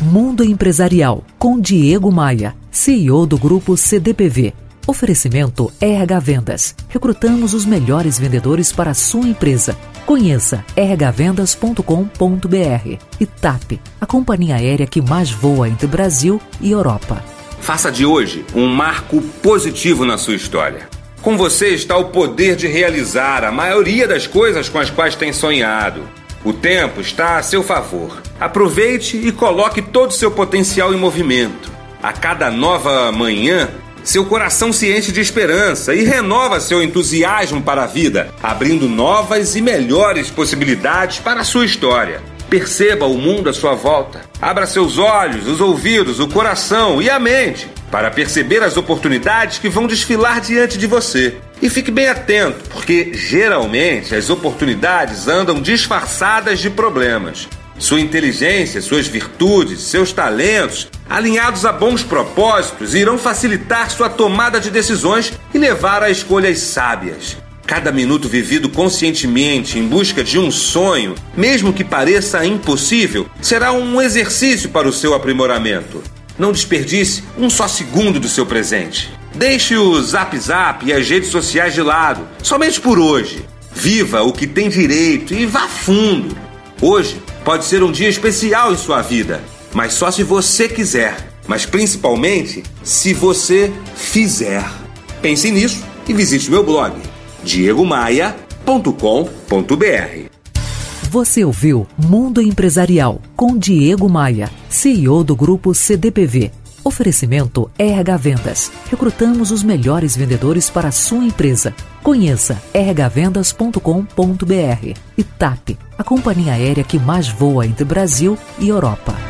Mundo Empresarial, com Diego Maia, CEO do Grupo CDPV. Oferecimento RH Vendas. Recrutamos os melhores vendedores para a sua empresa. Conheça rhvendas.com.br e TAP, a companhia aérea que mais voa entre Brasil e Europa. Faça de hoje um marco positivo na sua história. Com você está o poder de realizar a maioria das coisas com as quais tem sonhado. O tempo está a seu favor. Aproveite e coloque todo o seu potencial em movimento. A cada nova manhã, seu coração se enche de esperança e renova seu entusiasmo para a vida, abrindo novas e melhores possibilidades para a sua história. Perceba o mundo à sua volta. Abra seus olhos, os ouvidos, o coração e a mente para perceber as oportunidades que vão desfilar diante de você. E fique bem atento, porque geralmente as oportunidades andam disfarçadas de problemas. Sua inteligência, suas virtudes, seus talentos, alinhados a bons propósitos, irão facilitar sua tomada de decisões e levar a escolhas sábias. Cada minuto vivido conscientemente em busca de um sonho, mesmo que pareça impossível, será um exercício para o seu aprimoramento. Não desperdice um só segundo do seu presente. Deixe o Zap Zap e as redes sociais de lado, somente por hoje. Viva o que tem direito e vá fundo. Hoje pode ser um dia especial em sua vida, mas só se você quiser. Mas principalmente se você fizer. Pense nisso e visite meu blog diegomaia.com.br. Você ouviu Mundo Empresarial com Diego Maia, CEO do grupo CDPV. Oferecimento RH Vendas. Recrutamos os melhores vendedores para a sua empresa. Conheça rhvendas.com.br e TAP, a companhia aérea que mais voa entre Brasil e Europa.